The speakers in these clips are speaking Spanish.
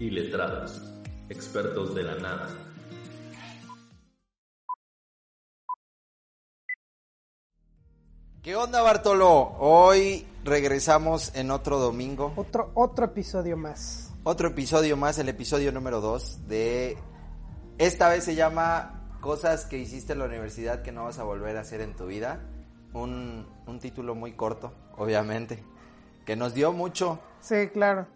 Iletrados, expertos de la nada. ¿Qué onda Bartolo? Hoy regresamos en otro domingo. Otro, otro episodio más. Otro episodio más, el episodio número 2 de... Esta vez se llama Cosas que hiciste en la universidad que no vas a volver a hacer en tu vida. Un, un título muy corto, obviamente, que nos dio mucho. Sí, claro.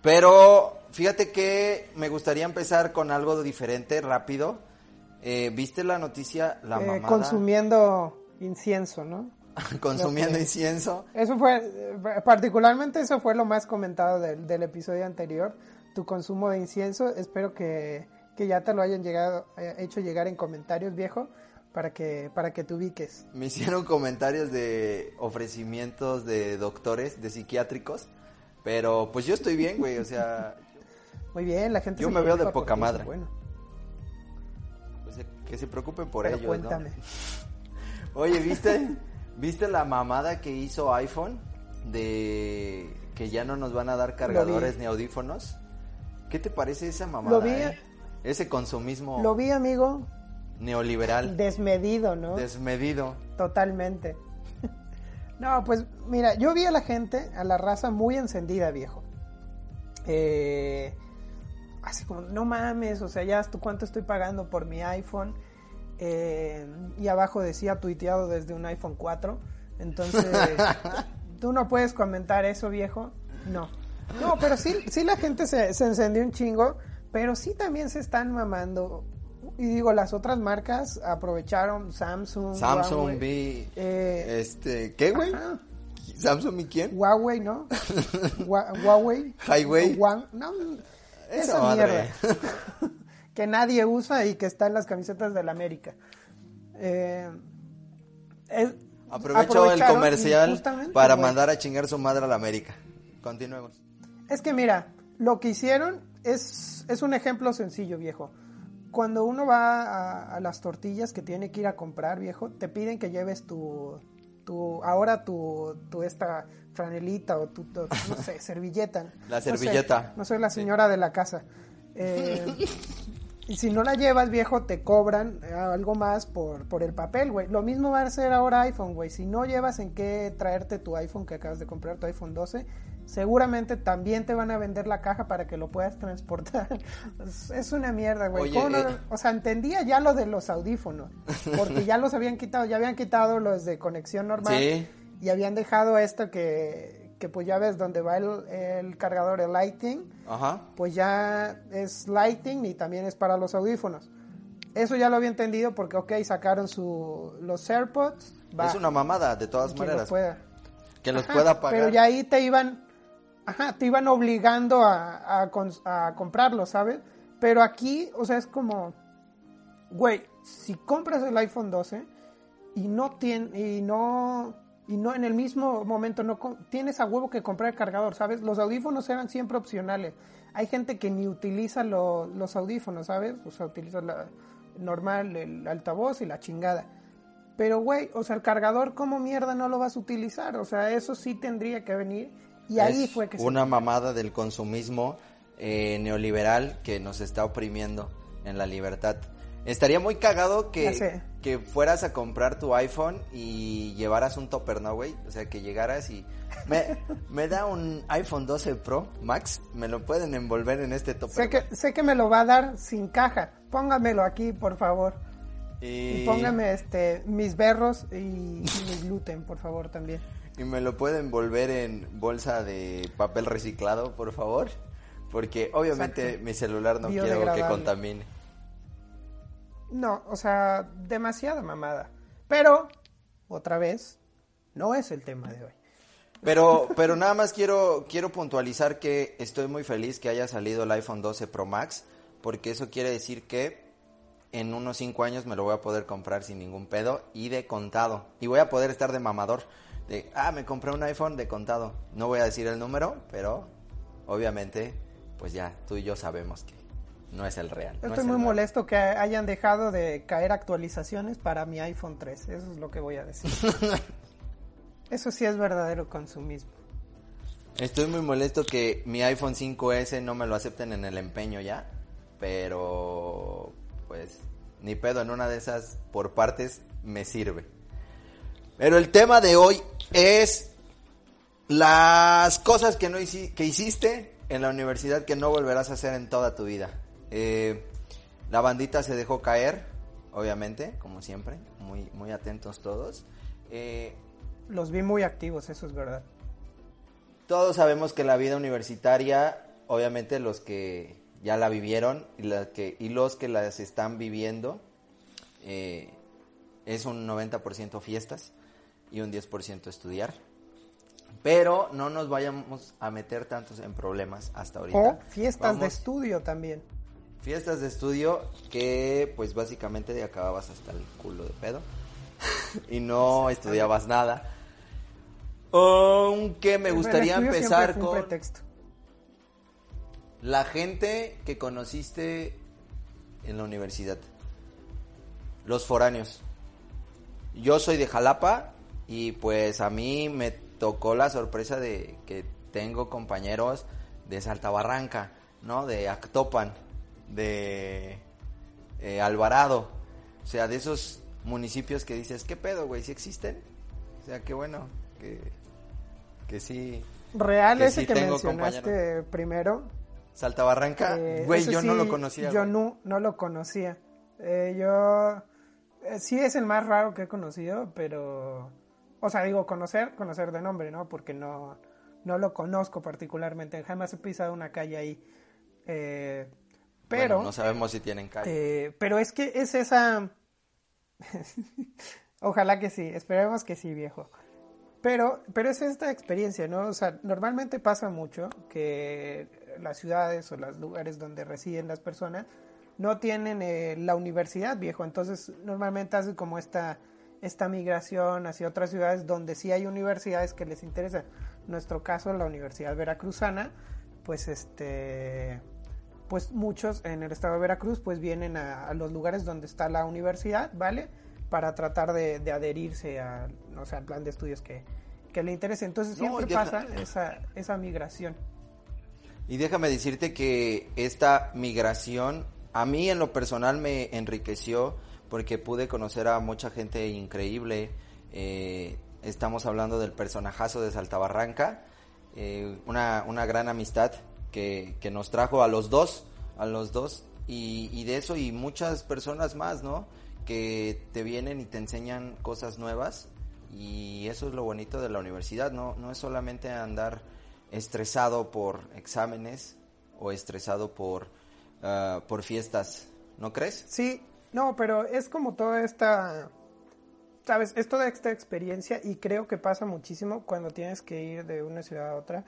Pero fíjate que me gustaría empezar con algo diferente, rápido. Eh, ¿Viste la noticia? La Eh, mamada consumiendo incienso, ¿no? consumiendo que- incienso. Eso fue, eh, particularmente eso fue lo más comentado del, del episodio anterior, tu consumo de incienso. Espero que, que ya te lo hayan llegado, eh, hecho llegar en comentarios, viejo, para que, para que te ubiques. Me hicieron comentarios de ofrecimientos de doctores, de psiquiátricos. Pero pues yo estoy bien, güey. O sea, Muy bien, la gente Yo me veo de poca madre. Bueno, pues, que se preocupen por pero ellos, cuéntame. ¿no? Oye, ¿viste? ¿Viste la mamada que hizo iPhone? De que ya no nos van a dar cargadores ni audífonos. ¿Qué te parece esa mamada? Lo vi- eh? Ese consumismo Lo vi, amigo, neoliberal, desmedido, ¿no? desmedido. Totalmente. No, pues mira, yo vi a la gente, a la raza muy encendida, viejo. Eh, así como, no mames, o sea, ya tú cuánto estoy pagando por mi iPhone. Eh, y abajo decía tuiteado desde un iPhone 4. Entonces, tú no puedes comentar eso, viejo. No. No, pero sí, sí la gente se, se encendió un chingo, pero sí también se están mamando. Y digo, las otras marcas aprovecharon Samsung, Samsung, Huawei, vi. eh, Este, ¿qué, güey? ajá, ¿Samsung y quién? Huawei, ¿no? Hua- Huawei. Highway. O Huan- no, Esa madre. mierda. que nadie usa y que está en las camisetas del América. Eh, es- Aprovecho el comercial para mandar a chingar su madre a la América. Continuemos. Es que mira, lo que hicieron es, es un ejemplo sencillo, viejo. Cuando uno va a, a las tortillas que tiene que ir a comprar, viejo, te piden que lleves tu, tu ahora tu, tu esta franelita o tu, tu, no sé, servilleta. La No sé, servilleta. No, soy la Sí. señora de la casa. Eh, y si no la llevas, viejo, te cobran eh, algo más por, por el papel, güey. Lo mismo va a ser ahora iPhone, güey. Si no llevas en qué traerte tu iPhone que acabas de comprar, tu iPhone 12, seguramente también te van a vender la caja para que lo puedas transportar. Es, una mierda, güey. Oye, ¿Cómo no- eh. O sea, entendía ya lo de los audífonos, porque ya los habían quitado, ya habían quitado los de conexión normal Sí. y habían dejado esto que, que pues ya ves donde va el, el cargador, el Lightning, Ajá. pues ya es Lightning y también es para los audífonos. Eso ya lo había entendido porque, ok, sacaron su, los AirPods. Va, Es una mamada, de todas lo maneras. pueda. Que los Ajá, pueda pagar. Pero ya ahí te iban, ajá, te iban obligando a, a, comprarlo, ¿sabes? Pero aquí, o sea, es como, güey, si compras el iPhone 12 y no tiene, y no, y no en el mismo momento no tienes a huevo que comprar el cargador, ¿sabes? Los audífonos eran siempre opcionales. Hay gente que ni utiliza lo- los audífonos, ¿sabes? O sea, utiliza la normal, el altavoz y la chingada. Pero, güey, o sea, el cargador, ¿cómo mierda no lo vas a utilizar? O sea, eso sí tendría que venir. Y ahí Es fue que se- una mamada del consumismo eh, neoliberal que nos está oprimiendo en la libertad. Estaría muy cagado que, que fueras a comprar tu iPhone y llevaras un topper, ¿no, güey? O sea, que llegaras y... Me, me da un iPhone 12 Pro Max, me lo pueden envolver en este topper. Sé que, sé que me lo va a dar sin caja. Póngamelo aquí, por favor. Y, Y póngame este, mis berros y, y mi gluten, por favor, también. Y me lo pueden envolver en bolsa de papel reciclado, por favor. Porque obviamente Exacto. mi celular no quiero que contamine. No, o sea, demasiada mamada. Pero, otra vez, no es el tema de hoy. Pero, pero nada más quiero, quiero puntualizar que estoy muy feliz que haya salido el iPhone 12 Pro Max, porque eso quiere decir que en unos 5 años me lo voy a poder comprar sin ningún pedo y de contado. Y voy a poder estar de mamador. De, ah, me compré un iPhone de contado. No voy a decir el número, pero obviamente, pues ya tú y yo sabemos que no es el real. Yo no estoy es muy real. molesto que hayan dejado de caer actualizaciones para mi iPhone 3. Eso es lo que voy a decir. Eso sí es verdadero consumismo. Estoy muy molesto que mi iPhone 5S no me lo acepten en el empeño ya. Pero, pues, ni pedo, en una de esas por partes me sirve. Pero el tema de hoy es las cosas que, no que hiciste en la universidad que no volverás a hacer en toda tu vida. Eh, la bandita se dejó caer, obviamente, como siempre, muy, muy atentos todos. Eh, Los vi muy activos, eso es verdad. Todos sabemos que la vida universitaria, obviamente los que ya la vivieron y, la que, y los que las están viviendo, eh, es un 90% fiestas y un 10% estudiar. Pero no nos vayamos a meter tantos en problemas hasta ahorita. O fiestas de estudio también. Fiestas de estudio que pues básicamente acababas hasta el culo de pedo y no estudiabas nada. Aunque me gustaría empezar con la gente que conociste en la universidad. Los foráneos. Yo soy de Jalapa y pues a mí me tocó la sorpresa de que tengo compañeros de Salta Barranca, ¿no? De Actopan, de eh, Alvarado. O sea, de esos municipios que dices, ¿qué pedo, güey? ¿Sí existen? O sea, qué bueno que, que sí. Real ese que mencionaste primero. Salta Barranca, eh, güey, yo no lo conocía. Yo no, no lo conocía. Eh, yo sí es el más raro que he conocido, pero o sea, digo conocer, conocer de nombre, ¿no? Porque no, no lo conozco particularmente. Jamás he pisado una calle ahí. Eh, pero... no sabemos si tienen calle. Eh, pero es que es esa... Ojalá que sí, esperemos que sí, viejo. Pero, pero es esta experiencia, ¿no? O sea, normalmente pasa mucho que las ciudades o los lugares donde residen las personas no tienen eh, la universidad, viejo. Entonces, normalmente hace como esta esta migración hacia otras ciudades donde sí hay universidades que les interesa. En nuestro caso, la Universidad Veracruzana, pues este pues muchos en el estado de Veracruz pues vienen a, los lugares donde está la universidad, ¿vale? Para tratar de, adherirse a, o sea, al plan de estudios que, le interese. Entonces siempre pasa esa, esa migración. Y déjame decirte que esta migración a mí en lo personal me enriqueció porque pude conocer a mucha gente increíble. Eh, estamos hablando del personajazo de Saltabarranca, eh, una, una, gran amistad que, que, nos trajo a los dos, a los dos, y, de eso y muchas personas más, ¿no? Que te vienen y te enseñan cosas nuevas, y eso es lo bonito de la universidad, ¿no? No es solamente andar estresado por exámenes o estresado por, ah, por fiestas, ¿no crees? Sí, no, pero es como toda esta, sabes, es toda esta experiencia y creo que pasa muchísimo cuando tienes que ir de una ciudad a otra.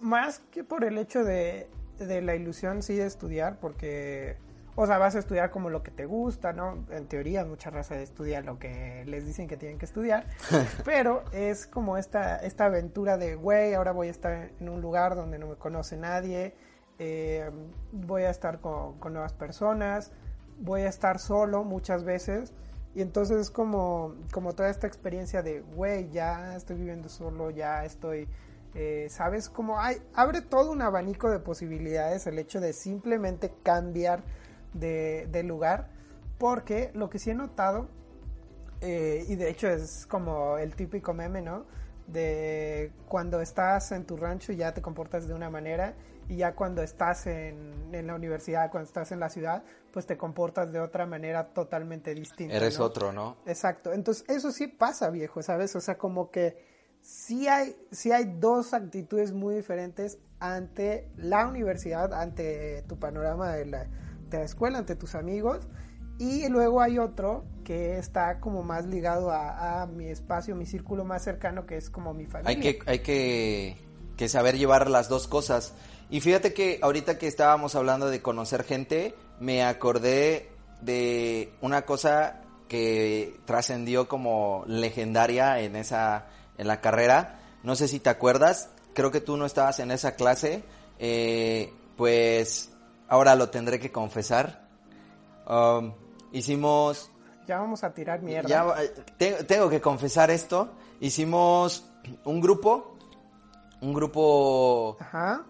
Más que por el hecho de, de la ilusión, sí, de estudiar, porque, o sea, vas a estudiar como lo que te gusta, ¿no? En teoría, mucha raza estudia lo que les dicen que tienen que estudiar, pero es como esta, esta aventura de, güey, ahora voy a estar en un lugar donde no me conoce nadie, eh, voy a estar con, con nuevas personas, voy a estar solo muchas veces. Y entonces es como, como toda esta experiencia de, güey, ya estoy viviendo solo, ya estoy, eh, ¿sabes? Como hay, abre todo un abanico de posibilidades el hecho de simplemente cambiar de, lugar. Porque lo que sí he notado, eh, y de hecho es como el típico meme, ¿no? De cuando estás en tu rancho y ya te comportas de una manera y ya cuando estás en, en, la universidad, cuando estás en la ciudad, pues te comportas de otra manera totalmente distinta. Eres otro, ¿no? Exacto. Entonces, eso sí pasa, viejo, ¿sabes? O sea, como que sí hay, sí hay dos actitudes muy diferentes ante la universidad, ante tu panorama de la, de la escuela, ante tus amigos. Y luego hay otro que está como más ligado a, a, mi espacio, mi círculo más cercano, que es como mi familia. Hay que, hay que, que saber llevar las dos cosas. Y fíjate que ahorita que estábamos hablando de conocer gente, me acordé de una cosa que trascendió como legendaria en esa en la carrera. No sé si te acuerdas, creo que tú no estabas en esa clase. Eh, pues ahora lo tendré que confesar. Um, hicimos. Ya vamos a tirar mierda. Eh, tengo que confesar esto. Hicimos un grupo un grupo Ajá.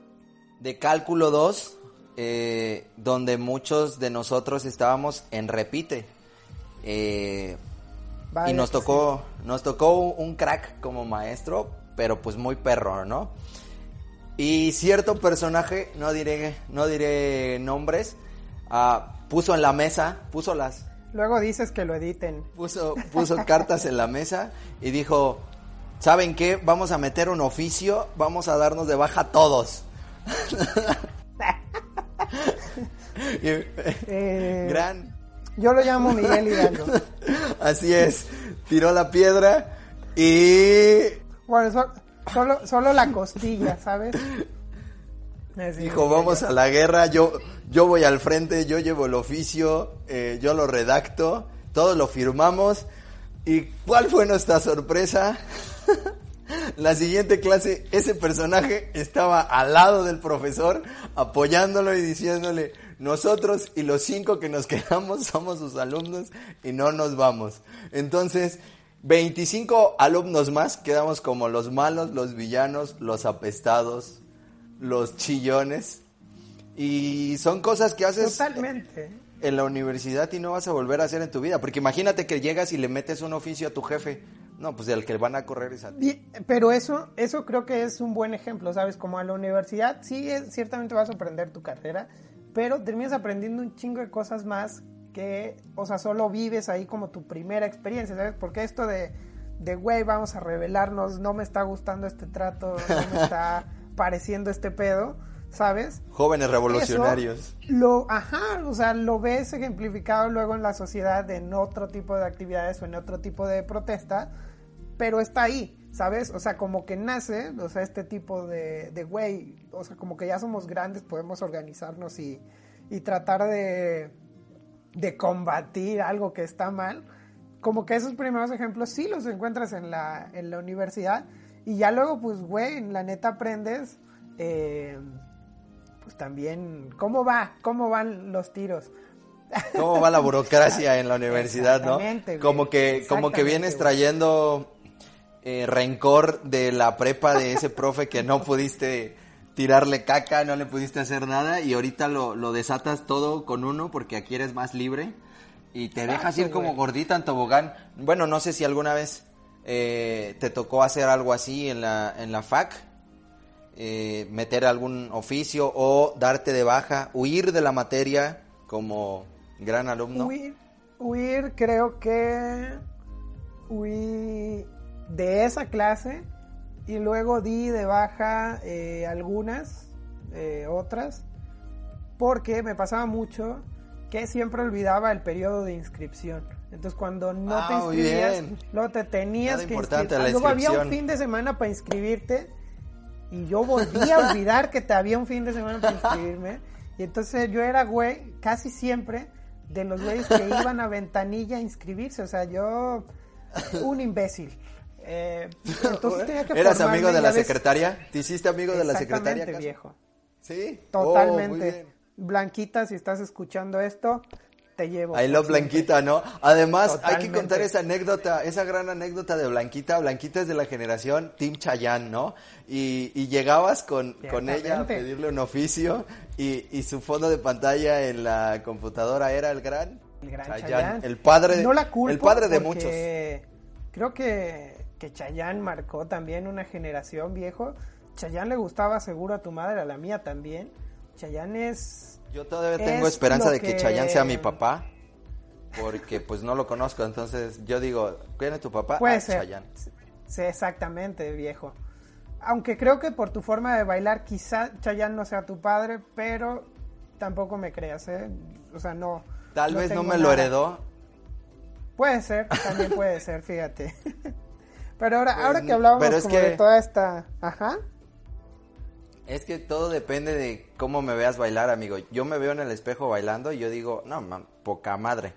De cálculo 2, eh, donde muchos de nosotros estábamos en repite. Eh, y nos tocó, nos tocó un crack como maestro, pero pues muy perro, ¿no? Y cierto personaje, no diré, no diré nombres, ah, puso en la mesa, puso las, Luego dices que lo editen. puso, puso cartas en la mesa y dijo, ¿saben qué? Vamos a meter un oficio, vamos a darnos de baja todos. Eh, Gran, Yo lo llamo Miguel Hidalgo. así es, tiró la piedra y Bueno, so- solo, solo la costilla, ¿sabes? Dijo, vamos a la guerra, yo, yo voy al frente, yo llevo el oficio, eh, yo lo redacto, todos lo firmamos. ¿Y cuál fue nuestra sorpresa? La siguiente clase, ese personaje estaba al lado del profesor, apoyándolo y diciéndole, nosotros y los cinco que nos quedamos somos sus alumnos y no nos vamos. Entonces, 25 alumnos más quedamos como los malos, los villanos, los apestados, los chillones. Y son cosas que haces Totalmente. en la universidad y no vas a volver a hacer en tu vida. Porque imagínate que llegas y le metes un oficio a tu jefe. No, pues el que van a correr es a ti. Pero eso, eso creo que es un buen ejemplo, ¿sabes? Como a la universidad, sí, es- ciertamente vas a aprender tu carrera, pero terminas aprendiendo un chingo de cosas más que, o sea, solo vives ahí como tu primera experiencia, ¿sabes? Porque esto de, de güey, vamos a revelarnos, no me está gustando este trato, no me está pareciendo este pedo, ¿sabes? Jóvenes revolucionarios. Eso lo, ajá, o sea, lo ves ejemplificado luego en la sociedad en otro tipo de actividades o en otro tipo de protesta, pero está ahí, ¿sabes? O sea, como que nace, o sea, este tipo de, de güey, o sea, como que ya somos grandes, podemos organizarnos y, y tratar de, de combatir algo que está mal. Como que esos primeros ejemplos sí los encuentras en la, en la universidad y ya luego, pues, güey, la neta aprendes, eh, pues también, ¿cómo va? ¿Cómo van los tiros? ¿Cómo va la burocracia en la universidad, no? Güey. Como que, como que vienes trayendo eh, rencor de la prepa de ese profe que no pudiste tirarle caca, no le pudiste hacer nada y ahorita lo, lo desatas todo con uno porque aquí eres más libre y te dejas ir como gordita en tobogán. Bueno, no sé si alguna vez eh, te tocó hacer algo así en la, en la FAC, eh, meter algún oficio o darte de baja, huir de la materia como gran alumno. Huir, huir, creo que huí de esa clase y luego di de baja eh, algunas, eh, otras, porque me pasaba mucho que siempre olvidaba el periodo de inscripción. Entonces cuando no te Ah, muy inscribías, luego te tenías Nada que inscribir. la Luego había un fin de semana para inscribirte y yo volví a olvidar que te había un fin de semana para inscribirme. Y entonces yo era güey, casi siempre, de los güeyes que iban a ventanilla a inscribirse. O sea, yo, un imbécil. Eh, entonces tenía que ¿Eras amigo de la secretaria? ¿Te hiciste amigo de la secretaria? Exactamente, viejo. Sí. Oh, Totalmente. Blanquita, si estás escuchando esto, te llevo. I love siempre. Blanquita, ¿no? Además, hay que contar esa anécdota, esa gran anécdota de Blanquita. Blanquita es de la generación Team Chayanne, ¿no? Y, y llegabas con, con ella a pedirle un oficio y, y su fondo de pantalla en la computadora era el gran, El gran Chayanne, Chayanne. el padre, de- No la culpo el padre de muchos. Creo que, que Chayanne marcó también una generación viejo. Chayanne le gustaba seguro a tu madre, a la mía también. Chayanne es... Yo todavía tengo es esperanza de que que- Chayanne sea mi papá. Porque pues no lo conozco, entonces yo digo, ¿quién es tu papá? Puede Ah, ser. Chayanne. Sí, exactamente, viejo. Aunque creo que por tu forma de bailar quizá Chayanne no sea tu padre, pero tampoco me creas, ¿eh? O sea, no... Tal vez no me lo heredó. Puede ser, también puede ser, fíjate. Pero ahora, Pues, ahora que hablábamos pero es como que- de toda esta... Ajá. Es que todo depende de cómo me veas bailar, amigo. Yo me veo en el espejo bailando y yo digo, no, man, poca madre.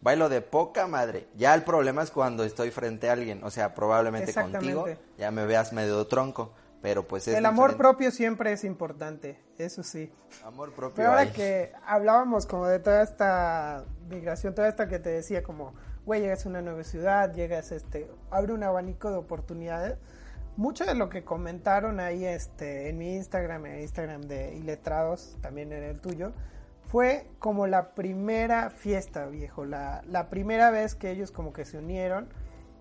Bailo de poca madre. Ya el problema es cuando estoy frente a alguien. O sea, probablemente contigo ya me veas medio tronco. Pero pues es El amor diferente. propio siempre es importante, eso sí. Amor propio. Pero ahora que hablábamos como de toda esta migración, toda esta que te decía como, güey, llegas a una nueva ciudad, llegas, este, abre un abanico de oportunidades. mucho de lo que comentaron ahí este, en mi Instagram, en el Instagram de Iletrados, también en el tuyo, fue como la primera fiesta, viejo, la, la primera vez que ellos como que se unieron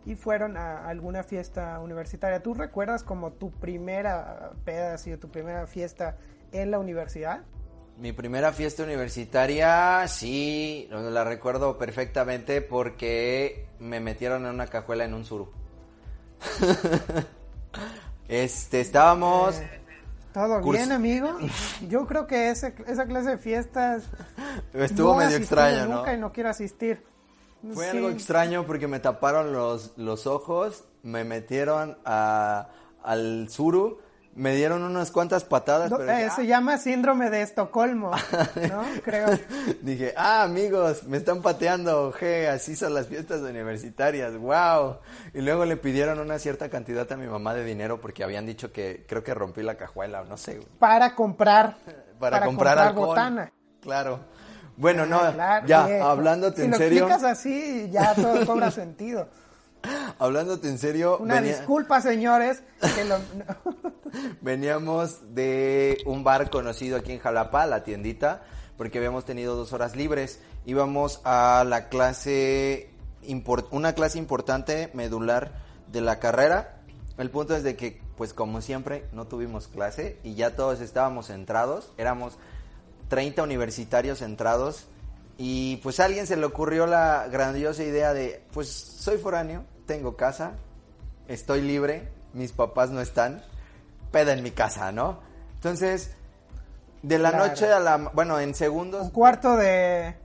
y fueron a alguna fiesta universitaria. ¿Tú recuerdas como tu primera peda, así, tu primera fiesta en la universidad? Mi primera fiesta universitaria, sí, la recuerdo perfectamente porque me metieron en una cajuela en un suru. este, estábamos... Eh, ¿Todo bien, amigo? Yo creo que ese, esa clase de fiestas... Estuvo medio extraño, ¿no? Nunca y no quiero asistir. Fue algo extraño porque me taparon los, los ojos, me metieron a, al suru me dieron unas cuantas patadas. pero eh, se llama síndrome de Estocolmo, ¿no? Creo. dije, ah, amigos, me están pateando, je, así son las fiestas universitarias, wow. Y luego le pidieron una cierta cantidad a mi mamá de dinero porque habían dicho que creo que rompí la cajuela, no sé. Para comprar. Para, comprar, botana. Claro. Bueno, no, ah, ya, hablándote en serio. Si lo explicas así, ya todo cobra sentido. Hablándote en serio. Una disculpa, señores. Veníamos de un bar conocido aquí en Jalapa, la tiendita, porque habíamos tenido dos horas libres. Íbamos a la clase, una clase importante, medular de la carrera. El punto es de que, pues como siempre, no tuvimos clase y ya todos estábamos centrados. Éramos 30 universitarios centrados y pues a alguien se le ocurrió la grandiosa idea de, pues soy foráneo, tengo casa, estoy libre, mis papás no están, peda en mi casa, ¿no? Entonces, de la noche a la... Bueno, en segundos... Un cuarto de...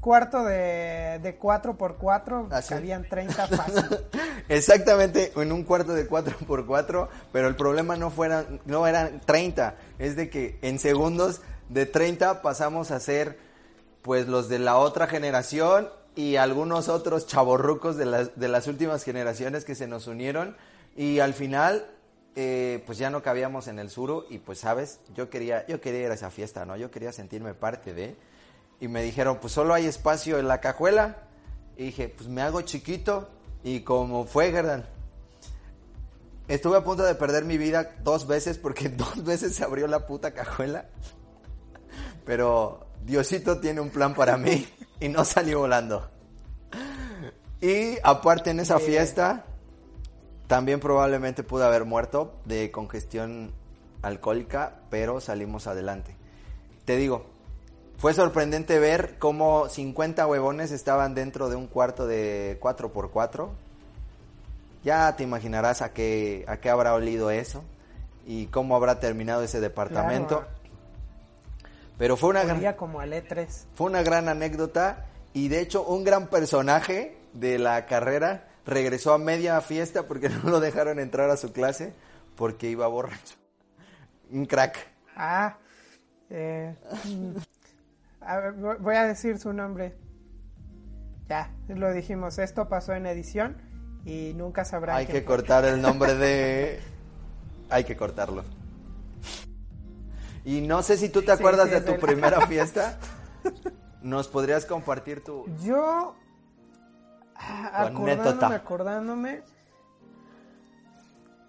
Cuarto de, de 4 por 4 salían 30 fácil. Exactamente, en un cuarto de 4 por 4 pero el problema no fueran, no eran 30, es de que en segundos de 30 pasamos a ser pues los de la otra generación y algunos otros chavorrucos de las, de las últimas generaciones que se nos unieron. Y al final eh, pues ya no cabíamos en el suru y pues sabes, yo quería, yo quería ir a esa fiesta, ¿no? Yo quería sentirme parte de. Y me dijeron pues solo hay espacio en la cajuela y dije pues me hago chiquito y como fue Gerdan estuve a punto de perder mi vida dos veces porque dos veces se abrió la puta cajuela. Pero Diosito tiene un plan para mí y no salió volando. Y aparte en esa fiesta, también probablemente pude haber muerto de congestión alcohólica, pero salimos adelante. Te digo, fue sorprendente ver cómo 50 huevones estaban dentro de un cuarto de 4x4. Ya te imaginarás a qué, a qué habrá olido eso y cómo habrá terminado ese departamento. Pero fue una gran, como al E3. Fue una gran anécdota y de hecho un gran personaje de la carrera regresó a media fiesta porque no lo dejaron entrar a su clase porque iba borracho. Un crack. Ah, eh, mm, voy a decir su nombre. Ya, lo dijimos, esto pasó en edición y nunca sabrá. Hay que cortar el nombre de... Hay que cortarlo. Y no sé si tú te acuerdas de tu primera fiesta. ¿Nos podrías compartir tu... Yo, acordándome, acordándome,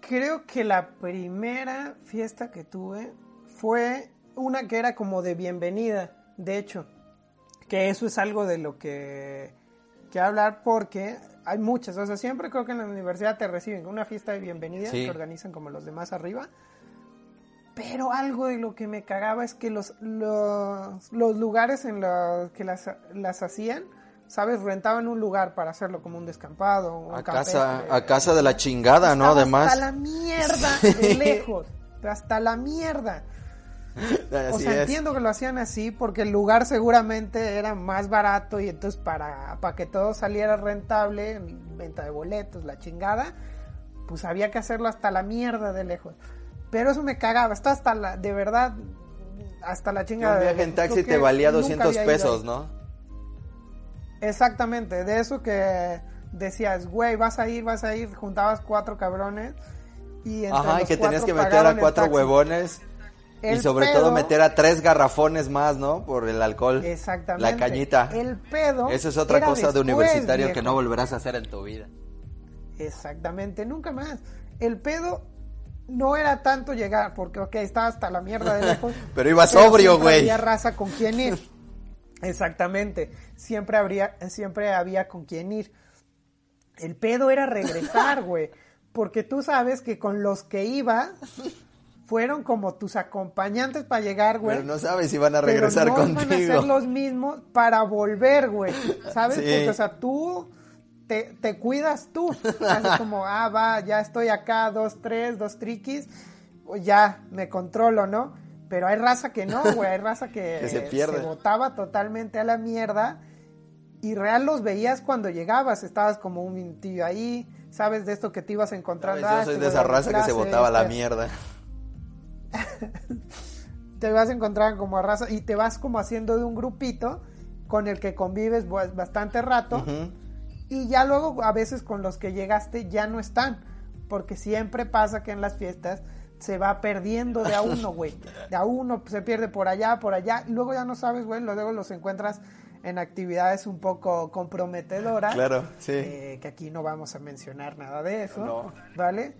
creo que la primera fiesta que tuve fue una que era como de bienvenida, de hecho, que eso es algo de lo que quiero hablar porque hay muchas, o sea, siempre creo que en la universidad te reciben una fiesta de bienvenida que organizan como los demás arriba pero algo de lo que me cagaba es que los, los, lugares en los que las, las hacían, ¿sabes? Rentaban un lugar para hacerlo como un descampado. Un a, casa, a casa de la chingada, ¿no? Además. Hasta la mierda de lejos. hasta la mierda. o sea, entiendo que lo hacían así porque el lugar seguramente era más barato y entonces para, para que todo saliera rentable, venta de boletos, la chingada, pues había que hacerlo hasta la mierda de lejos. Pero eso me cagaba, está hasta la, de verdad, hasta la chingada. Un viaje en taxi te valía 200 pesos, ¿no? Exactamente, de eso que decías, güey, vas a ir, vas a ir, juntabas cuatro cabrones y entre Ajá, y que tenías que meter a cuatro huevones. y sobre todo meter a tres garrafones más, ¿no? Por el alcohol. Exactamente. La cañita. El pedo. Eso es otra cosa de universitario que no volverás a hacer en tu vida. Exactamente, nunca más. el pedo no era tanto llegar, porque, ok, estaba hasta la mierda de lejos. Pero iba sobrio, güey. Había raza con quien ir. Exactamente. Siempre, habría, siempre había con quien ir. El pedo era regresar, güey. Porque tú sabes que con los que iba fueron como tus acompañantes para llegar, güey. Pero no sabes si van a Pero regresar no van a contigo. ser los mismos para volver, güey. ¿Sabes? Sí. Porque, o sea, tú te, te cuidas tú. Como, ah, va, ya estoy acá, dos, tres, dos triquis, o ya me controlo, ¿no? Pero hay raza que no, güey. Hay raza que, Que se pierde. botaba totalmente a la mierda. Y real los veías cuando llegabas. Estabas como un mintillo ahí. ¿Sabes? De esto que te ibas. ¿Sabes? Ah, Yo soy este de esa a raza que se botaba a la este- mierda. te vas a encontrar como a raza y te vas como haciendo de un grupito con el que convives bastante rato. Y ya luego a veces con los que llegaste ya no están porque siempre pasa que en las fiestas se va perdiendo de a uno, güey. De a uno se pierde por allá, por allá. Y luego ya no sabes, güey. Luego los encuentras en actividades un poco comprometedoras. Claro, sí. eh, que aquí no vamos a mencionar nada de eso. No. ¿Vale?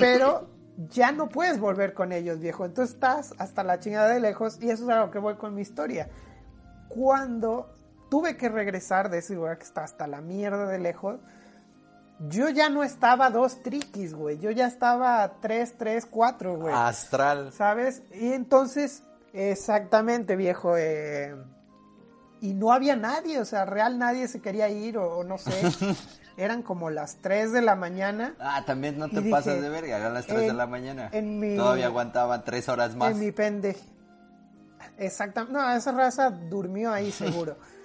Pero ya no puedes volver con ellos, viejo. Entonces estás hasta la chingada de lejos. Y eso es a lo que voy con mi historia. Cuando tuve que regresar de ese lugar que está hasta la mierda de lejos, yo ya no estaba dos triquis, güey. Yo ya estaba tres, tres, cuatro, güey. Astral. ¿Sabes? Y entonces, exactamente, viejo. eh, y no había nadie, o sea, real nadie se quería ir, o, o no sé. Eran como las 3 de la mañana. Ah, también no te pasas dije, de verga, eran las 3 de en- la mañana. en mi- Todavía aguantaban 3 horas más. En mi pendeje. Exactamente. No, esa raza durmió ahí seguro.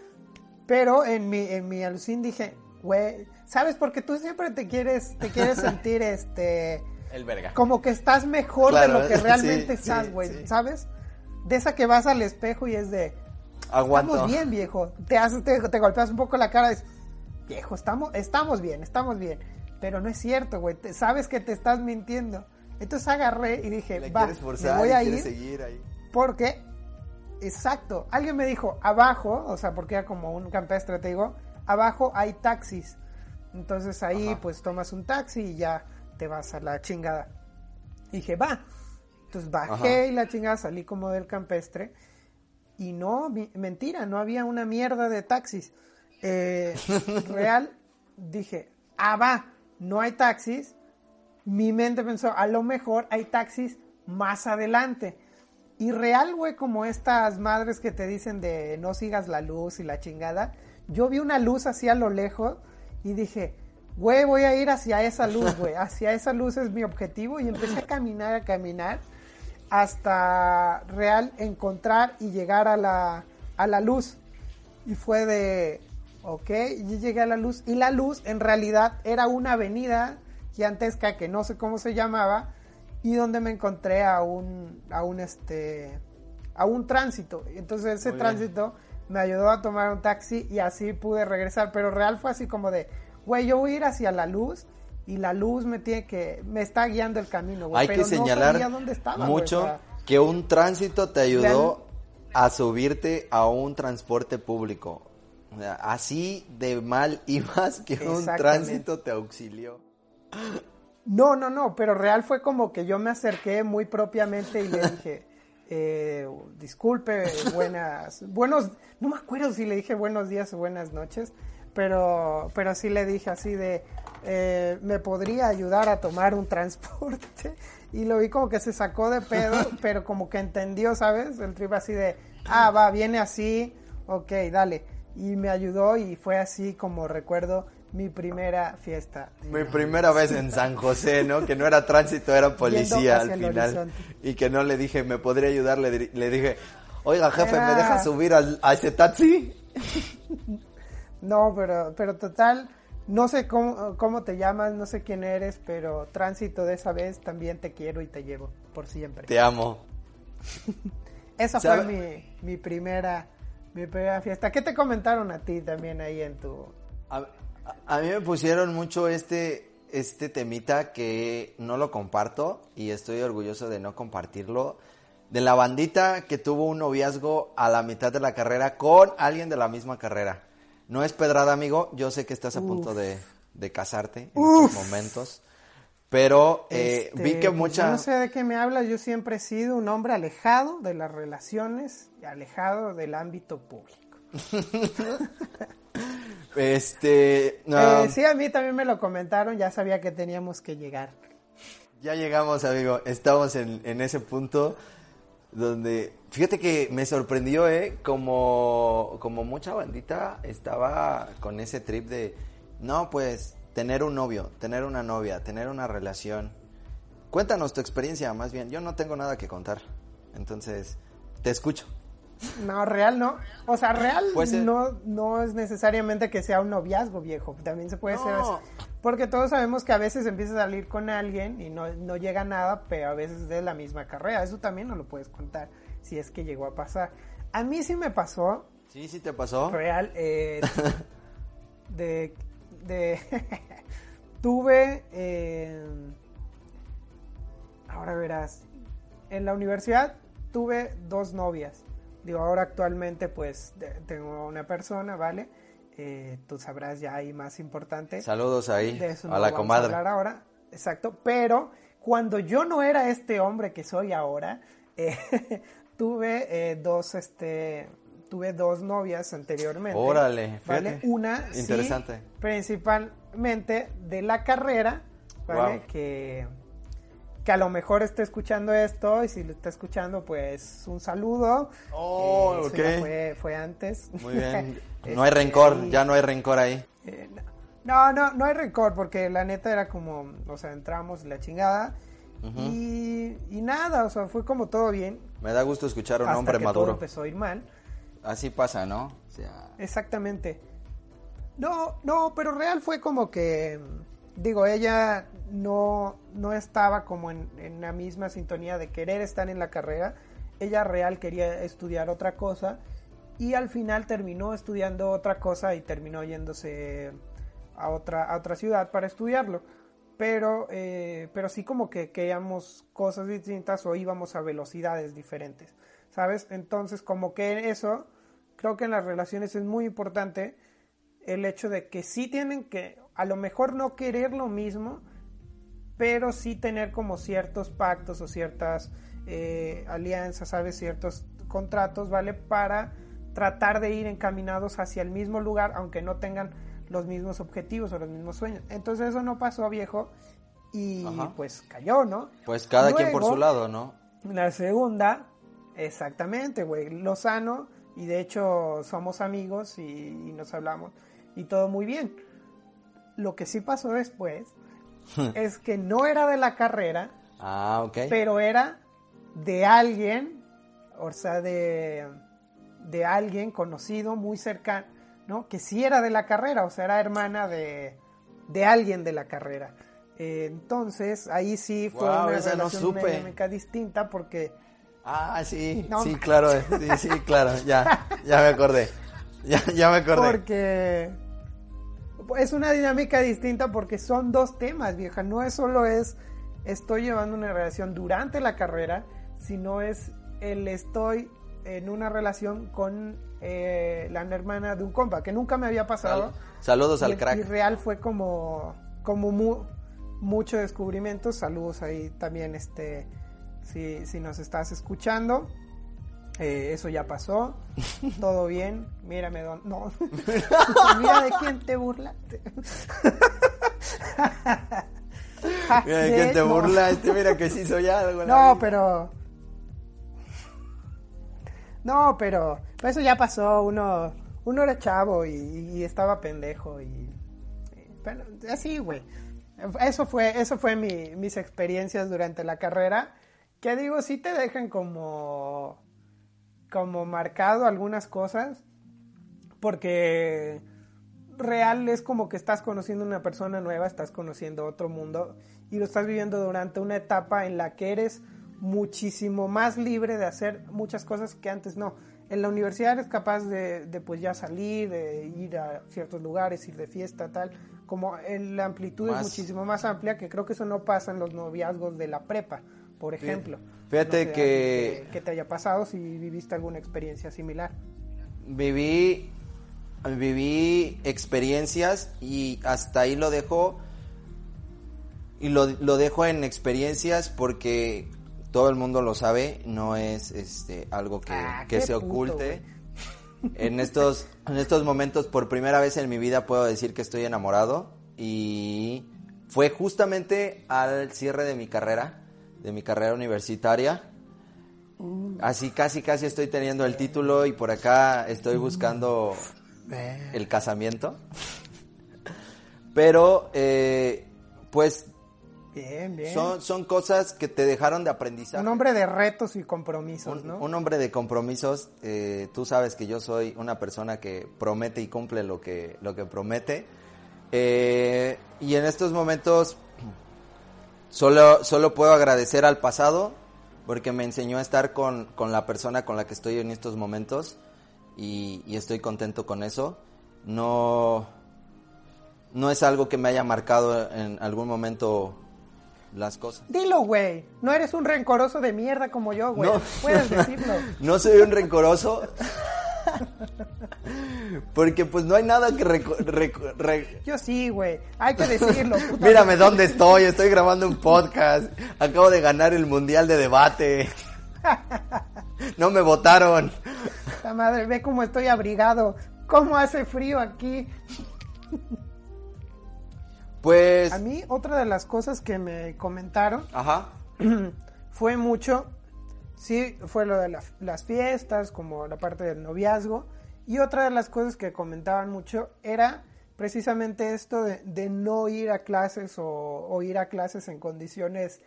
Pero en mi, en mi alucín dije, güey, ¿sabes? Porque tú siempre te quieres, te quieres sentir este El verga. como que estás mejor Claro, de lo que realmente sí, estás, güey, sí. ¿sabes? De esa que vas al espejo y es de, Aguanto. estamos bien, viejo. Te haces, te, te golpeas un poco la cara y dices, viejo, estamos, estamos bien, estamos bien. Pero no es cierto, güey. sabes que te estás mintiendo. Entonces agarré y dije, Le va, quieres me forzar voy a ir seguir ahí. porque, exacto, alguien me dijo, abajo, o sea, porque era como un campestre, te digo, abajo hay taxis. Entonces ahí Ajá. pues tomas un taxi y ya te vas a la chingada. Y dije, va. Entonces bajé Ajá. y la chingada salí como del campestre. Y no, mi- mentira, no había una mierda de taxis. Eh, real, dije, ah, va, no hay taxis. Mi mente pensó, a lo mejor hay taxis más adelante. Y real, güey, como estas madres que te dicen de no sigas la luz y la chingada, yo vi una luz así a lo lejos y dije, güey, voy a ir hacia esa luz, güey, hacia esa luz es mi objetivo y empecé a caminar, a caminar hasta real encontrar y llegar a la, a la luz. Y fue de, ok, y llegué a la luz. Y la luz en realidad era una avenida gigantesca que no sé cómo se llamaba y donde me encontré a un, a un este, a un tránsito. Y Entonces ese Muy bien. tránsito me ayudó a tomar un taxi y así pude regresar. Pero real fue así como de, güey, yo voy a ir hacia la luz y la luz me tiene que, me está guiando el camino, güey. Hay pero que señalar dónde estaba, güey, mucho o sea, que un tránsito te ayudó a subirte a un transporte público. O sea, así de mal ibas que un tránsito te auxilió. No, no, no, pero real fue como que yo me acerqué muy propiamente y le dije, eh, disculpe, buenas, buenos, no me acuerdo si le dije buenos días o buenas noches, pero, pero sí le dije así de, eh, me podría ayudar a tomar un transporte y lo vi como que se sacó de pedo, pero como que entendió, ¿sabes? El trip así de, ah, va, viene así, ok, dale. Y me ayudó y fue así como recuerdo mi primera fiesta. Mi primera vez en San José, ¿no? Que no era tránsito, era policía al final. Y que no le dije, ¿me podría ayudar? Le, le dije, oiga, jefe, ¿me deja subir al, a ese taxi? No, pero, pero total, no sé cómo, cómo te llamas, no sé quién eres, pero tránsito de esa vez también te quiero y te llevo por siempre. Te amo. Esa ¿Sabe? fue mi, mi primera mi primera fiesta. ¿Qué te comentaron a ti también ahí en tu A, a- mí me pusieron mucho este, este temita que no lo comparto y estoy orgulloso de no compartirlo. De la bandita que tuvo un noviazgo a la mitad de la carrera con alguien de la misma carrera. No es pedrada, amigo. Yo sé que estás a punto de, de casarte en estos momentos. Pero eh, Este, vi que pues, mucha... yo no sé de qué me hablas, yo siempre he sido un hombre alejado de las relaciones y alejado del ámbito público. Este... Eh, sí, a mí también me lo comentaron, ya sabía que teníamos que llegar. Ya llegamos, amigo. Estamos en, en ese punto donde... Fíjate que me sorprendió, ¿eh? Como, como mucha bandita estaba con ese trip de... No, pues, tener un novio, tener una novia, tener una relación. Cuéntanos tu experiencia, más bien. Yo no tengo nada que contar. Entonces, te escucho. No, real no. O sea, real Puede ser. no, no es necesariamente que sea un noviazgo viejo. También se puede ser así. Porque todos sabemos que a veces empieza a salir con alguien y no, no llega a nada, pero a veces es de la misma carrera. Eso también no lo puedes contar si es que llegó a pasar. A mí sí me pasó, ¿Sí, sí te pasó? real, eh, de, de tuve, eh, ahora verás, en la universidad tuve dos novias. Digo, ahora actualmente pues tengo una persona, ¿vale? Eh, tú sabrás ya ahí más importante. Saludos ahí De eso a no la comadre. hablar ahora, exacto. Pero cuando yo no era este hombre que soy ahora, eh, tuve eh, dos, este, tuve dos novias anteriormente. Órale, ¿vale? Una, sí, Interesante. principalmente de la carrera, ¿vale? Wow. Que, que a lo mejor esté escuchando esto y si lo está escuchando, pues un saludo. Oh, Eh, fue, fue antes. Muy bien. No hay Este, rencor, ya no hay rencor ahí. eh, no, no, no hay rencor porque la neta era como, o sea, entramos la chingada y, y nada, o sea, fue como todo bien. Me da gusto escuchar a un hasta hombre que todo maduro. empezó a ir mal. Así pasa, ¿no? O sea, Exactamente. No, no, pero real fue como que, digo, ella no, no estaba como en, en la misma sintonía de querer estar en la carrera. Ella real quería estudiar otra cosa y al final terminó estudiando otra cosa y terminó yéndose a otra, otra ciudad para estudiarlo. Pero, eh, pero sí como que queríamos cosas distintas o íbamos a velocidades diferentes, ¿sabes? Entonces como que eso, creo que en las relaciones es muy importante el hecho de que sí tienen que, a lo mejor no querer lo mismo, pero sí tener como ciertos pactos o ciertas eh, alianzas, ¿sabes? Ciertos contratos, ¿vale? Para tratar de ir encaminados hacia el mismo lugar, aunque no tengan los mismos objetivos o los mismos sueños. Entonces eso no pasó, viejo, y Ajá. pues cayó, ¿no? pues cada quien por su lado, ¿no? La segunda, exactamente, güey, Lozano, y de hecho somos amigos y, y nos hablamos, y todo muy bien. Lo que sí pasó después es que no era de la carrera, Ah, ok. pero era de alguien, o sea, de, de alguien conocido, muy cercano, ¿no? Que sí era de la carrera, o sea, era hermana de, de alguien de la carrera. Eh, entonces, ahí sí fue una no relación dinámica distinta porque Ah, sí, No sí, claro, sí, sí, claro, ya, ya me acordé, ya, ya me acordé. Porque es una dinámica distinta porque son dos temas, vieja. No es solo es estoy llevando una relación durante la carrera, sino es el estoy en una relación con eh, la hermana de un compa, que nunca me había pasado. Sal- saludos y, al y crack. real fue como, como mu- mucho descubrimiento. Saludos ahí también, este, si, si nos estás escuchando. Eh, eso ya pasó, todo bien, mírame, don... no, mira de quién te burlaste. Mira, de quién te No. burlaste, mira que sí soy algo. No, pero. No, pero. Eso ya pasó. Uno, uno era chavo y, y estaba pendejo y. y- pero así, güey. Eso fue, eso fue mi- mis experiencias durante la carrera. Que digo, sí te dejan como. Como marcado algunas cosas. Porque real es como que estás conociendo una persona nueva, estás conociendo otro mundo y lo estás viviendo durante una etapa en la que eres muchísimo más libre de hacer muchas cosas que antes no. En la universidad eres capaz de, de, pues ya salir, de ir a ciertos lugares, ir de fiesta, tal. Como en la amplitud Más- es muchísimo más amplia, que creo que eso no pasa en los noviazgos de la prepa, por ejemplo. Fíjate No sé, que- que te haya pasado si viviste alguna experiencia similar. Viví, viví experiencias y hasta ahí lo dejo. y lo, lo dejo en experiencias porque todo el mundo lo sabe, no es este algo que, Ah, que se puto, oculte. En estos, en estos momentos, por primera vez en mi vida, puedo decir que estoy enamorado. Y fue justamente al cierre de mi carrera, de mi carrera universitaria. Así casi, casi estoy teniendo el título y por acá estoy buscando el casamiento. Pero, eh, pues, Bien, bien. son, son cosas que te dejaron de aprendizaje. Un hombre de retos y compromisos, Un, ¿no? un hombre de compromisos, eh, tú sabes que yo soy una persona que promete y cumple lo que, lo que promete. Eh, y en estos momentos solo, solo puedo agradecer al pasado porque me enseñó a estar con, con la persona con la que estoy en estos momentos y, y estoy contento con eso. No, no es algo que me haya marcado en algún momento las cosas. Dilo, güey. No eres un rencoroso de mierda como yo, güey. No. Puedes decirlo. No soy un rencoroso. Porque pues no hay nada que reco- reco- re- Yo sí, güey. Hay que decirlo. puta Mírame madre. dónde estoy, estoy grabando un podcast. Acabo de ganar el mundial de debate. No me votaron. Puta madre, ve cómo estoy abrigado. Cómo hace frío aquí. Pues A mí, otra de las cosas que me comentaron ajá. fue mucho, sí, fue lo de la- las fiestas, como la parte del noviazgo, y otra de las cosas que comentaban mucho era precisamente esto de, de no ir a clases o, o ir a clases en condiciones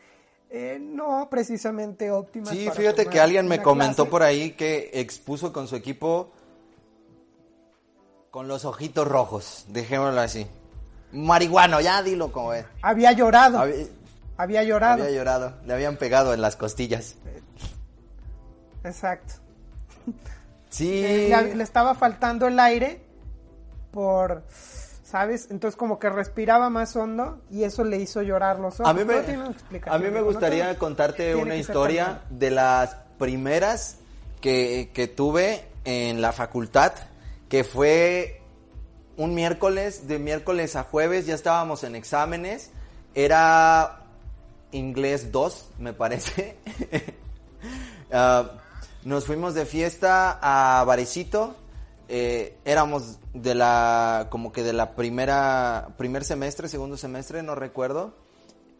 eh, no precisamente óptimas. Sí, para fíjate que alguien me comentó clase. por ahí que expuso con su equipo con los ojitos rojos, dejémoslo así. Marihuano, ya dilo como es. Había llorado, Había, había llorado. había llorado, le habían pegado en las costillas. Exacto. Sí. Eh, le, le estaba faltando el aire por, ¿sabes? Entonces como que respiraba más hondo y eso le hizo llorar los ojos. A mí me, a mí me ¿no? gustaría contarte una historia de las primeras que, que tuve en la facultad, que fue un miércoles, de miércoles a jueves, ya estábamos en exámenes, era inglés 2, me parece. Ah, nos fuimos de fiesta a Varecito, eh, éramos de la, como que de la primera, primer semestre, segundo semestre, no recuerdo.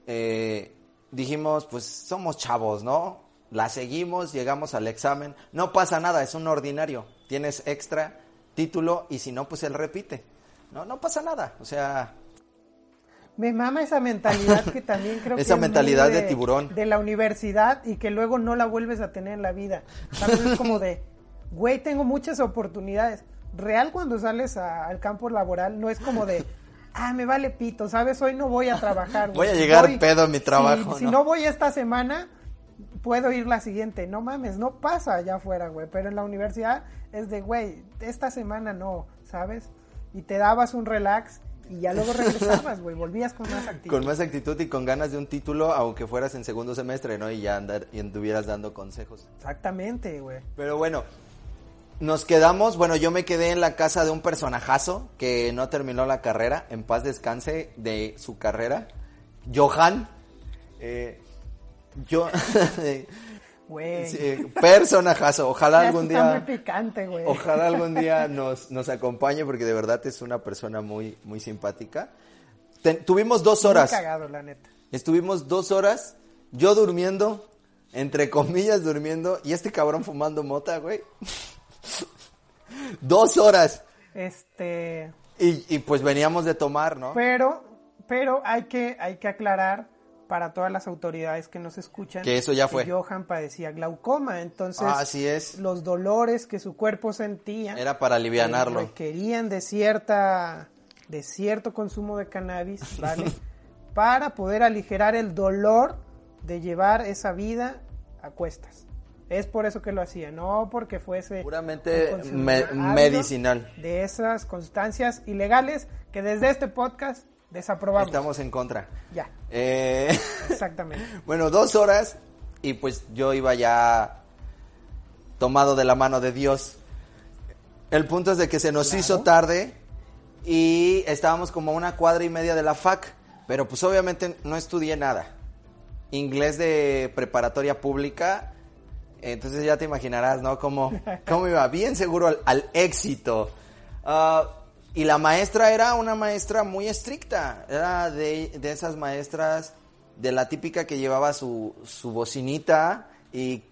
Eh, dijimos, pues somos chavos, ¿no? La seguimos, llegamos al examen, no pasa nada, es un ordinario, tienes extra título y si no, pues él repite. No, no pasa nada, o sea, Me mama esa mentalidad que también creo que Esa es muy mentalidad de tiburón. De la universidad y que luego no la vuelves a tener en la vida. ¿Sabes? Es como de, güey, tengo muchas oportunidades. Real cuando sales a- al campo laboral no es como de, ah, me vale pito, ¿sabes? Hoy no voy a trabajar. Voy güey. a llegar pedo a mi trabajo, Si, si ¿no? no voy esta semana, puedo ir la siguiente. No mames, no pasa allá afuera, güey. Pero en la universidad es de, güey, esta semana no, ¿sabes? Y te dabas un relax y ya luego regresabas, güey. Volvías con más actitud. con más actitud y con ganas de un título, aunque fueras en segundo semestre, ¿no? Y ya andar, y anduvieras dando consejos. Exactamente, güey. Pero bueno, nos quedamos, bueno, yo me quedé en la casa de un personajazo que no terminó la carrera, en paz descanse de su carrera, Johan. Eh, yo, Güey. sí, personajazo, ojalá algún esto está muy día, picante, güey. ojalá algún día nos, nos acompañe porque de verdad es una persona muy, muy simpática. Ten- tuvimos dos Muy horas. cagado, la neta. Estuvimos dos horas, yo durmiendo, entre comillas durmiendo, y este cabrón fumando mota, güey. dos horas. Este, Y, y pues veníamos de tomar, ¿no? pero, pero hay que, hay que aclarar para todas las autoridades que nos escuchan Que eso ya fue. Johan padecía glaucoma, entonces Ah, así es. los dolores que su cuerpo sentía Era para alivianarlo. requerían de cierta de cierto consumo de cannabis, ¿vale? para poder aligerar el dolor de llevar esa vida a cuestas. Es por eso que lo hacía, no porque fuese Puramente me- medicinal. de esas constancias ilegales que desde este podcast desaprobamos. Estamos en contra. Ya, Eh, exactamente. bueno, dos horas y pues yo iba ya tomado de la mano de Dios. El punto es de que se nos Claro. hizo tarde y estábamos como a una cuadra y media de la FAC. Pero pues obviamente no estudié nada. Inglés de preparatoria pública. Entonces ya te imaginarás, ¿no? Cómo, cómo iba. Bien seguro al, al éxito. Ah, y la maestra era una maestra muy estricta. Era de, de esas maestras de la típica que llevaba su, su bocinita y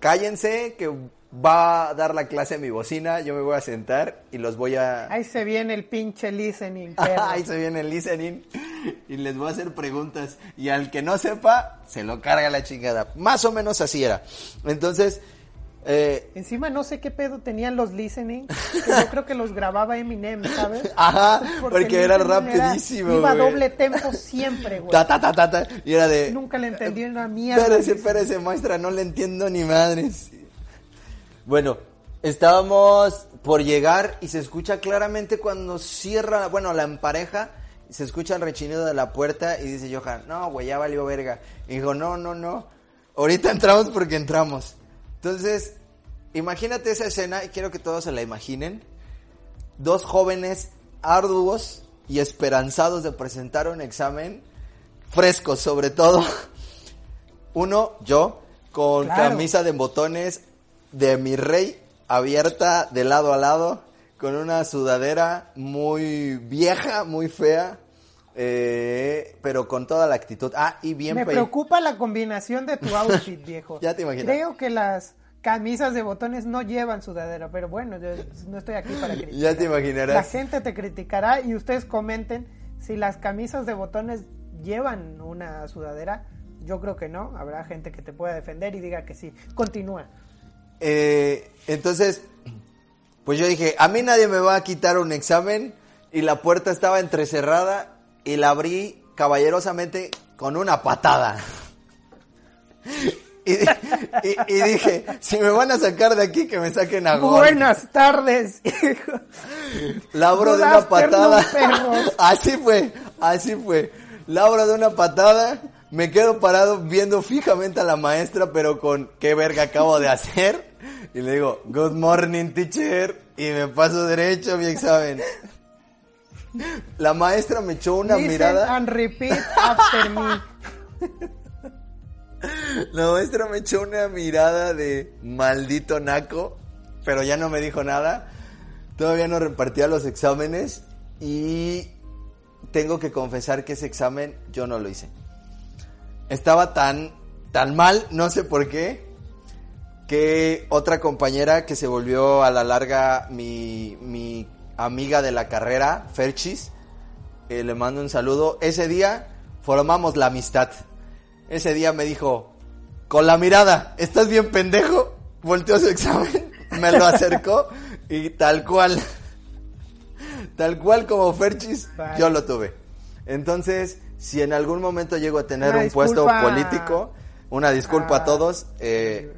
cállense que va a dar la clase a mi bocina, yo me voy a sentar y los voy a... Ahí se viene el pinche listening. Ahí se viene el listening y les voy a hacer preguntas y al que no sepa, se lo carga la chingada. Más o menos así era. Entonces, eh, Encima no sé qué pedo tenían los listening, que yo creo que los grababa Eminem, ¿sabes? ajá, porque, era rapidísimo. iba güey. doble tempo siempre, güey. Ta, ta, ta, ta, ta, y era de... Nunca le entendí una mierda. Espérese, espérese, maestra, no le entiendo ni madres. Bueno, estábamos por llegar y se escucha claramente cuando cierra, bueno, la empareja, se escucha el rechinido de la puerta y dice Johan, no, güey, ya valió verga. Y dijo, no, no, no, ahorita entramos porque entramos. Entonces, imagínate esa escena y quiero que todos se la imaginen. Dos jóvenes arduos y esperanzados de presentar un examen, frescos sobre todo. Uno, yo, con Claro. camisa de botones de mi rey abierta de lado a lado, con una sudadera muy vieja, muy fea, eh, pero con toda la actitud. Ah, y bien Me preocupa la combinación de tu outfit, viejo. Ya te imaginas. Creo que las camisas de botones no llevan sudadera, pero bueno, yo no estoy aquí para criticar. Ya te La imaginarás. gente te criticará y ustedes comenten si las camisas de botones llevan una sudadera. Yo creo que no. Habrá gente que te pueda defender y diga que sí. Continúa. Eh, entonces, pues yo dije, a mí nadie me va a quitar un examen y la puerta estaba entrecerrada y la abrí caballerosamente con una patada. Y, di- y- y dije, si me van a sacar de aquí, que me saquen a gol. Buenas tardes, hijo. La abro Good de una patada. Así fue, así fue. La abro de una patada, me quedo parado viendo fijamente a la maestra, pero con qué verga acabo de hacer. Y le digo, good morning, teacher. Y me paso derecho a mi examen. La maestra me echó una Listen mirada. and repeat after me. La maestra me echó una mirada de maldito naco, pero ya no me dijo nada. Todavía no repartía los exámenes y tengo que confesar que ese examen yo no lo hice. Estaba tan tan mal, no sé por qué, que otra compañera que se volvió a la larga mi, mi amiga de la carrera, Ferchis, eh, le mando un saludo. Ese día formamos la amistad. Ese día me dijo, con la mirada, ¿estás bien pendejo? Volteó su examen, me lo acercó y tal cual, tal cual como Ferchis, yo lo tuve. Entonces, si en algún momento llego a tener Una un puesto político, una disculpa a a- todos, eh,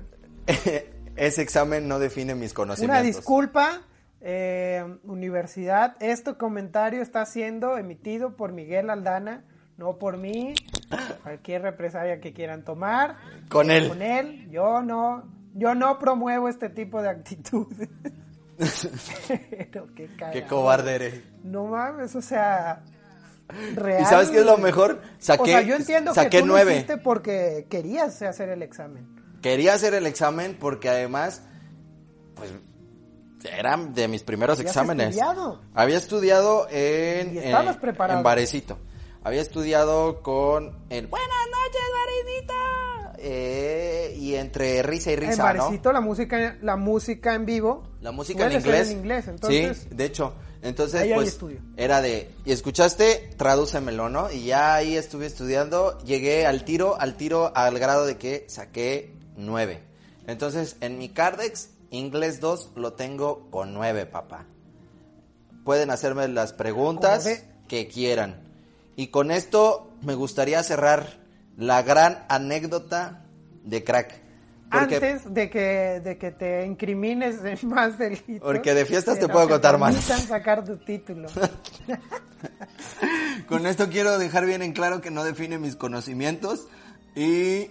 ese examen no define mis Una conocimientos. disculpa, eh, universidad. Este comentario está siendo emitido por Miguel Aldana, no por mí. Cualquier represalia que quieran tomar. Con él. Con él. Yo no, yo no promuevo este tipo de actitudes. Pero qué Qué cobarde eres. No mames, o sea. Real. ¿Y sabes qué es lo mejor? Saqué, o sea, yo entiendo saqué que tú nueve. lo hiciste porque querías hacer el examen. Quería hacer el examen porque además, pues, era de mis primeros ¿Habías exámenes. estudiado? Había estudiado en, estabas en- en Varecito. Había estudiado con el Buenas noches, Varecito. Eh, y entre risa y En risa, ¿no? Varecito, la música, la música en vivo. La música en inglés. en inglés, entonces. Sí, de hecho. Entonces, Ahí pues, era de, y escuchaste, tradúcemelo, ¿no? Y ya ahí estuve estudiando, llegué al tiro, al tiro al grado de que saqué nueve. Entonces, en mi Cardex, inglés 2, lo tengo con nueve, papá. Pueden hacerme las preguntas que quieran. Y con esto me gustaría cerrar la gran anécdota de crack. Porque Antes de que, de que te incrimines de más delitos. Porque de fiestas que te puedo contar más. sacar tu título. Con esto quiero dejar bien en claro que no define mis conocimientos y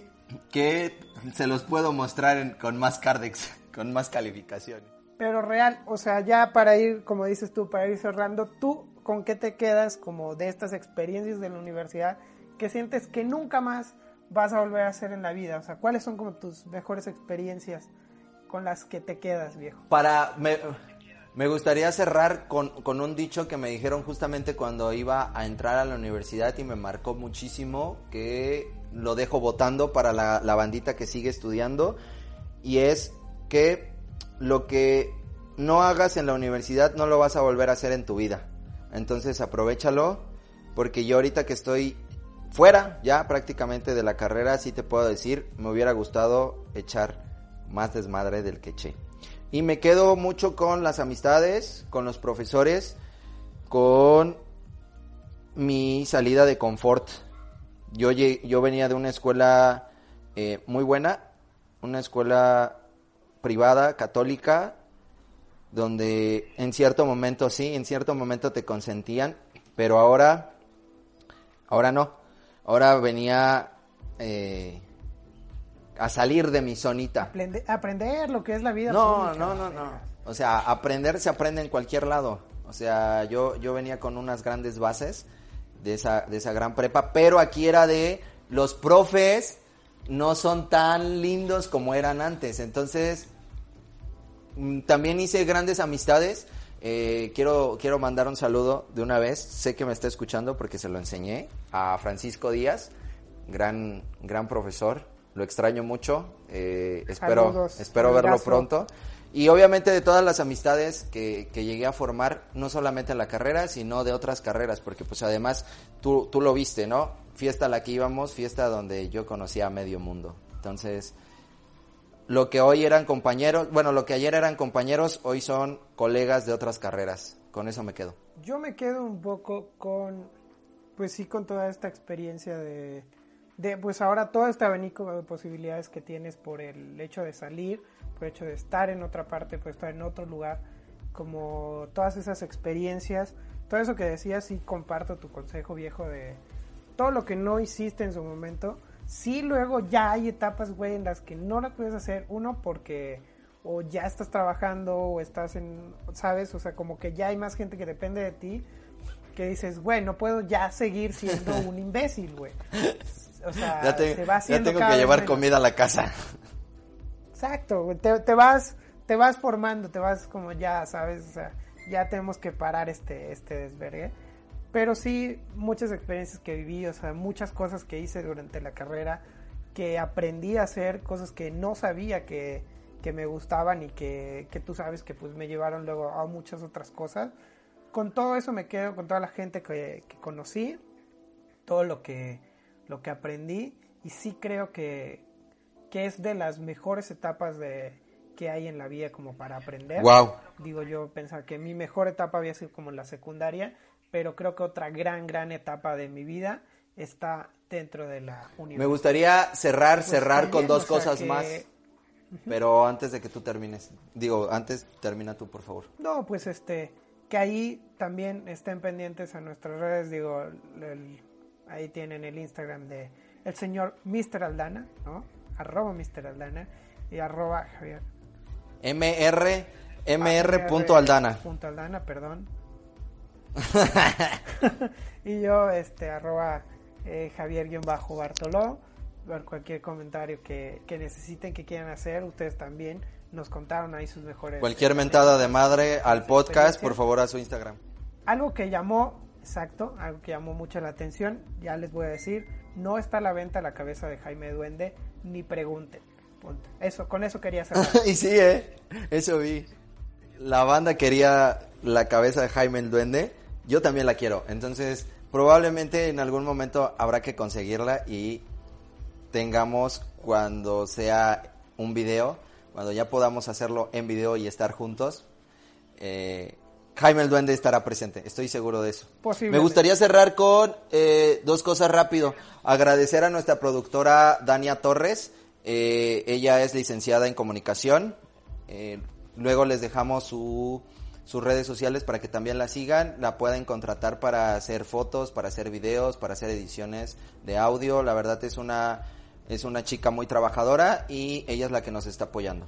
que se los puedo mostrar en- con más cardex, con más calificaciones. Pero real, o sea, ya para ir, como dices tú, para ir cerrando, tú con qué te quedas como de estas experiencias de la universidad que sientes que nunca más vas a volver a hacer en la vida? O sea, ¿cuáles son como tus mejores experiencias con las que te quedas, viejo? Para, me, me gustaría cerrar con, con un dicho que me dijeron justamente cuando iba a entrar a la universidad y me marcó muchísimo, que lo dejo votando para la, la bandita que sigue estudiando, y es que lo que no hagas en la universidad no lo vas a volver a hacer en tu vida. Entonces aprovechalo, porque yo ahorita que estoy fuera ya prácticamente de la carrera, sí te puedo decir, me hubiera gustado echar más desmadre del que eché. Y me quedo mucho con las amistades, con los profesores, con mi salida de confort. Yo, yo venía de una escuela eh, muy buena, una escuela privada, católica, donde en cierto momento sí, en cierto momento te consentían, pero ahora, ahora no. Ahora venía eh, a salir de mi zonita. Aprende- aprender lo que es la vida. No, pública, no, no, no. O sea, aprender se aprende en cualquier lado. O sea, yo, yo venía con unas grandes bases de esa, de esa gran prepa, pero aquí era de los profes no son tan lindos como eran antes. Entonces, mm, también hice grandes amistades. Eh, quiero, quiero mandar un saludo de una vez. Sé que me está escuchando porque se lo enseñé a Francisco Díaz, gran, gran profesor. Lo extraño mucho. Eh, espero Saludos, espero verlo pronto. Y obviamente de todas las amistades que, que llegué a formar, no solamente en la carrera, sino de otras carreras, porque pues además tú, tú lo viste, ¿no? Fiesta a la que íbamos, fiesta donde yo conocía a medio mundo. Entonces, lo que hoy eran compañeros, bueno, lo que ayer eran compañeros, hoy son colegas de otras carreras. Con eso me quedo. Yo me quedo un poco con, pues sí, con toda esta experiencia de, de, pues ahora todo este abanico de posibilidades que tienes por el hecho de salir, por el hecho de estar en otra parte, por estar en otro lugar, como todas esas experiencias, todo eso que decías, sí comparto tu consejo viejo de todo lo que no hiciste en su momento, sí luego ya hay etapas, güey, en las que no las puedes hacer, uno porque o ya estás trabajando o estás en, ¿sabes? O sea, como que ya hay más gente que depende de ti que dices, güey, no puedo ya seguir siendo un imbécil, güey. O sea, Ya, te- se va ya haciendo tengo que llevar menos. comida a la casa. Exacto, güey, te, te vas, te vas formando, te vas como ya, ¿sabes? O sea, ya tenemos que parar este, este desvergue. Pero sí, muchas experiencias que viví, o sea, muchas cosas que hice durante la carrera, que aprendí a hacer, cosas que no sabía que, que me gustaban y que, que tú sabes que pues me llevaron luego a muchas otras cosas. Con todo eso me quedo, con toda la gente que, que conocí, todo lo que, lo que aprendí y sí creo que, que es de las mejores etapas de, que hay en la vida como para aprender. Wow. Digo yo pensar que mi mejor etapa había sido como la secundaria, pero creo que otra gran, gran etapa de mi vida está dentro de la universidad. Me gustaría cerrar, Pues cerrar también, con dos o sea, cosas que- más. Pero antes de que tú termines, digo, antes termina tú, por favor. No, pues este, que ahí también estén pendientes a nuestras redes, digo, el- ahí tienen el Instagram de el señor Mr. Aldana, ¿no? Arroba Mr. Aldana y arroba Javier. MR, MR Aldana. Punto Aldana, perdón. y yo, este, arroba eh, Javier-Bartoló. Cualquier comentario que, que necesiten, que quieran hacer. Ustedes también nos contaron ahí sus mejores. Cualquier mentada de madre al podcast, por favor, a su Instagram. Algo que llamó, exacto, algo que llamó mucho la atención, ya les voy a decir, no está a la venta la cabeza de Jaime Duende, ni pregunten. Punto. Eso, con eso quería cerrar. y sí, ¿eh? Eso vi. La banda quería la cabeza de Jaime el Duende. Yo también la quiero. Entonces, probablemente en algún momento habrá que conseguirla y tengamos cuando sea un video, cuando ya podamos hacerlo en video y estar juntos. eh, Jaime el Duende estará presente, estoy seguro de eso. Me gustaría cerrar con eh, dos cosas rápido. Agradecer a nuestra productora Dania Torres. eh, ella es licenciada en comunicación. Eh, luego les dejamos su, sus redes sociales para que también la sigan. La pueden contratar para hacer fotos, para hacer videos, para hacer ediciones de audio. La verdad es una, es una chica muy trabajadora y ella es la que nos está apoyando.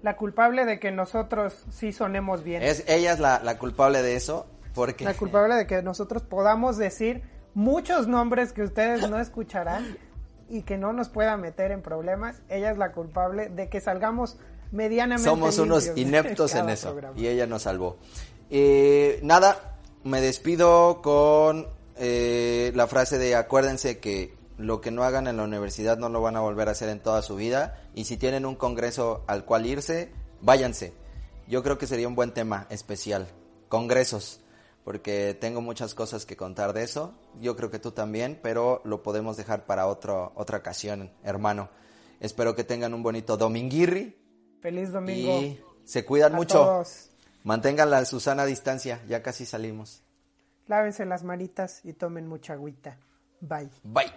La culpable de que nosotros sí sonemos bien. Es, ella es la, la culpable de eso. ¿Por qué? La culpable de que nosotros podamos decir muchos nombres que ustedes no escucharán y que no nos pueda meter en problemas. Ella es la culpable de que salgamos medianamente Somos unos ineptos en eso. programa. Y ella nos salvó. Eh, nada, me despido con eh, la frase de acuérdense que lo que no hagan en la universidad no lo van a volver a hacer en toda su vida. Y si tienen un congreso al cual irse, váyanse. Yo creo que sería un buen tema especial. Congresos. Porque tengo muchas cosas que contar de eso. Yo creo que tú también, pero lo podemos dejar para otro, otra ocasión, hermano. Espero que tengan un bonito dominguirri. Feliz domingo. Y se cuidan a mucho. todos. Mantengan la Susana distancia, ya casi salimos. Lávense las manitas y tomen mucha agüita. Bye. Bye.